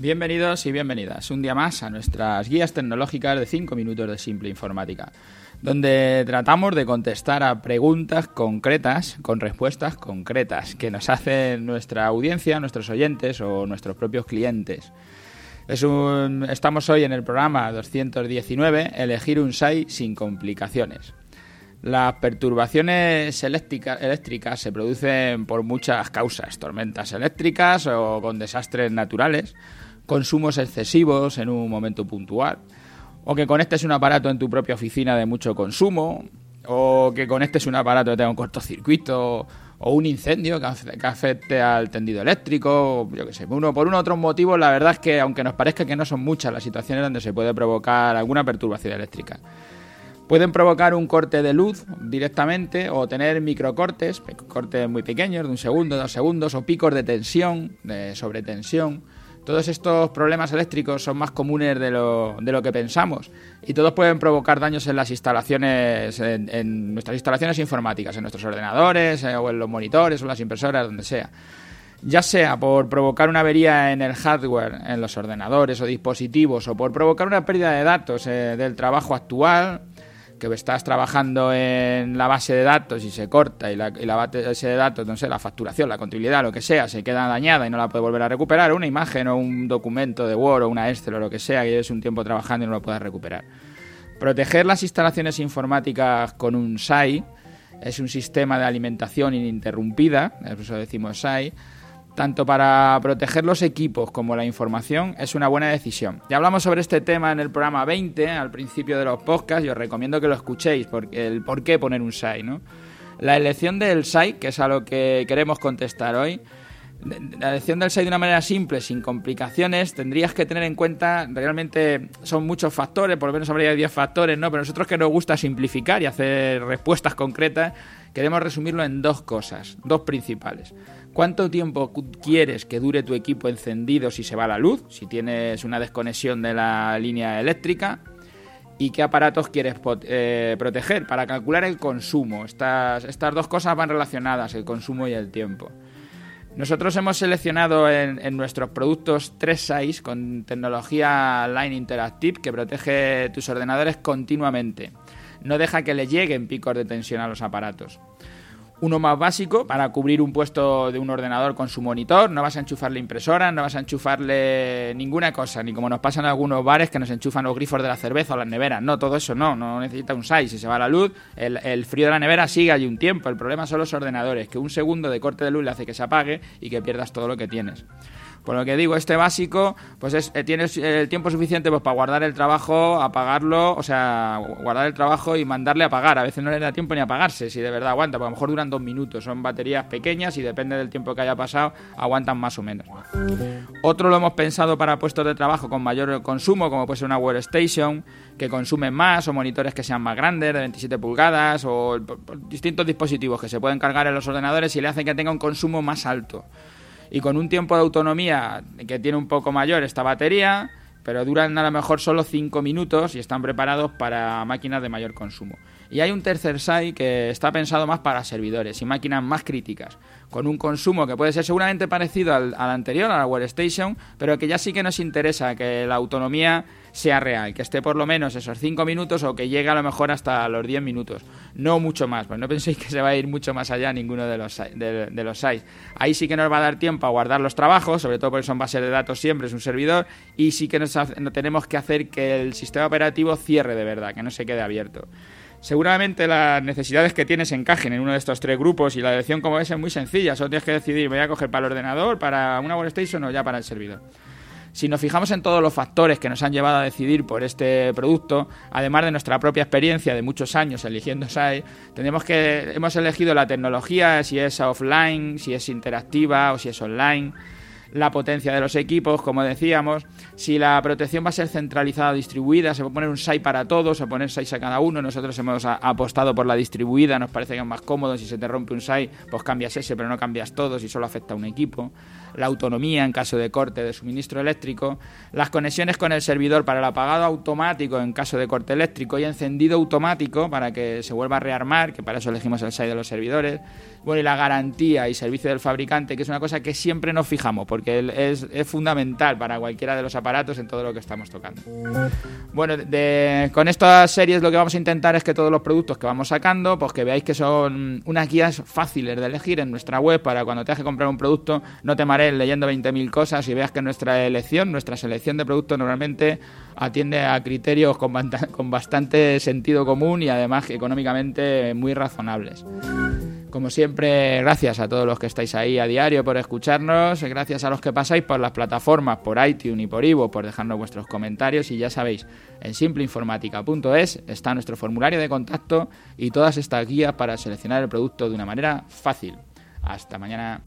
Bienvenidos y bienvenidas un día más a nuestras guías tecnológicas de 5 minutos de simple informática, donde tratamos de contestar a preguntas concretas con respuestas concretas que nos hacen nuestra audiencia, nuestros oyentes o nuestros propios clientes. Estamos hoy en el programa 219, elegir un SAI sin complicaciones. Las perturbaciones eléctricas se producen por muchas causas, tormentas eléctricas o con desastres naturales, consumos excesivos en un momento puntual, o que conectes un aparato en tu propia oficina de mucho consumo, o que conectes un aparato que tenga un cortocircuito o un incendio que afecte al tendido eléctrico, yo qué sé, uno por uno otros motivos, la verdad es que aunque nos parezca que no son muchas las situaciones donde se puede provocar alguna perturbación eléctrica. Pueden provocar un corte de luz directamente o tener microcortes, cortes muy pequeños, de un segundo, dos segundos, o picos de tensión, de sobretensión. Todos estos problemas eléctricos son más comunes de lo, de lo que pensamos y todos pueden provocar daños en las instalaciones, en, nuestras instalaciones informáticas, en nuestros ordenadores eh, o en los monitores o las impresoras, donde sea. Ya sea por provocar una avería en el hardware, en los ordenadores o dispositivos, o por provocar una pérdida de datos eh, del trabajo actual, que estás trabajando en la base de datos y se corta y la, base de datos, no sé, la facturación, la contabilidad, lo que sea, se queda dañada y no la puede volver a recuperar, una imagen o un documento de Word o una Excel o lo que sea, que lleves un tiempo trabajando y no lo puedas recuperar. Proteger las instalaciones informáticas con un SAI es un sistema de alimentación ininterrumpida, por eso decimos SAI, tanto para proteger los equipos como la información, es una buena decisión. Ya hablamos sobre este tema en el programa 20, al principio de los podcasts, y os recomiendo que lo escuchéis, porque el por qué poner un SAI. La elección del SAI, que es a lo que queremos contestar hoy, la elección del SAI de una manera simple, sin complicaciones, tendrías que tener en cuenta, realmente son muchos factores, por lo menos habría 10 factores, ¿no? Pero nosotros que nos gusta simplificar y hacer respuestas concretas, queremos resumirlo en dos cosas, dos principales. ¿Cuánto tiempo quieres que dure tu equipo encendido si se va la luz? Si tienes una desconexión de la línea eléctrica. ¿Y qué aparatos quieres eh, proteger? Para calcular el consumo. Estas, estas dos cosas van relacionadas, el consumo y el tiempo. Nosotros hemos seleccionado en, nuestros productos tres SAIs con tecnología Line Interactive que protege tus ordenadores continuamente. No deja que le lleguen picos de tensión a los aparatos uno más básico para cubrir un puesto de un ordenador con su monitor. No vas a enchufarle impresora, no vas a enchufarle ninguna cosa, ni como nos pasa en algunos bares que nos enchufan los grifos de la cerveza o las neveras. No, todo eso no, no necesita un SAI. Si se va la luz, el, el, frío de la nevera sigue allí un tiempo. El problema son los ordenadores, que un segundo de corte de luz le hace que se apague y que pierdas todo lo que tienes. Por lo que digo, este básico, pues es, eh, tienes el tiempo suficiente pues, para guardar el trabajo, apagarlo, o sea, guardar el trabajo y mandarle a apagar. A veces no le da tiempo ni a apagarse, si de verdad aguanta, porque a lo mejor duran dos minutos. Son baterías pequeñas y depende del tiempo que haya pasado, aguantan más o menos. Otro lo hemos pensado para puestos de trabajo con mayor consumo, como puede ser una workstation, que consumen más, o monitores que sean más grandes, de 27 pulgadas, o distintos dispositivos que se pueden cargar en los ordenadores y le hacen que tenga un consumo más alto y con un tiempo de autonomía que tiene un poco mayor esta batería, pero duran a lo mejor solo 5 minutos y están preparados para máquinas de mayor consumo. Y hay un tercer SAI que está pensado más para servidores y máquinas más críticas, con un consumo que puede ser seguramente parecido al, anterior, a la Workstation, pero que ya sí que nos interesa que la autonomía sea real, que esté por lo menos esos 5 minutos o que llegue a lo mejor hasta los 10 minutos, no mucho más, pues no penséis que se va a ir mucho más allá ninguno de los, de, los sites. Ahí sí que nos va a dar tiempo a guardar los trabajos, sobre todo porque son bases de datos siempre, es un servidor, y sí que nos, tenemos que hacer que el sistema operativo cierre de verdad, que no se quede abierto. Seguramente las necesidades que tienes encajen en uno de estos tres grupos y la elección como es es muy sencilla, solo tienes que decidir, voy a coger para el ordenador, para una workstation o ya para el servidor. Si nos fijamos en todos los factores que nos han llevado a decidir por este producto, además de nuestra propia experiencia de muchos años eligiendo SAI, tenemos que hemos elegido la tecnología, si es offline, si es interactiva o si es online la potencia de los equipos, como decíamos, si la protección va a ser centralizada o distribuida, se va a poner un SAI para todos, se va a poner SAI a cada uno, nosotros hemos apostado por la distribuida, nos parece que es más cómodo, si se te rompe un SAI, pues cambias ese, pero no cambias todos y solo afecta a un equipo, la autonomía en caso de corte de suministro eléctrico, las conexiones con el servidor para el apagado automático en caso de corte eléctrico y encendido automático para que se vuelva a rearmar, que para eso elegimos el SAI de los servidores, bueno, y la garantía y servicio del fabricante, que es una cosa que siempre nos fijamos, porque es, es fundamental para cualquiera de los aparatos en todo lo que estamos tocando. Bueno, con estas series lo que vamos a intentar es que todos los productos que vamos sacando, pues que veáis que son unas guías fáciles de elegir en nuestra web para cuando te que comprar un producto no te marees leyendo 20.000 cosas y veas que nuestra elección, nuestra selección de productos normalmente atiende a criterios con, con bastante sentido común y además económicamente muy razonables. Como siempre, gracias a todos los que estáis ahí a diario por escucharnos, gracias a los que pasáis por las plataformas, por iTunes y por Ivo, por dejarnos vuestros comentarios y ya sabéis, en simpleinformática.es está nuestro formulario de contacto y todas estas guías para seleccionar el producto de una manera fácil. Hasta mañana.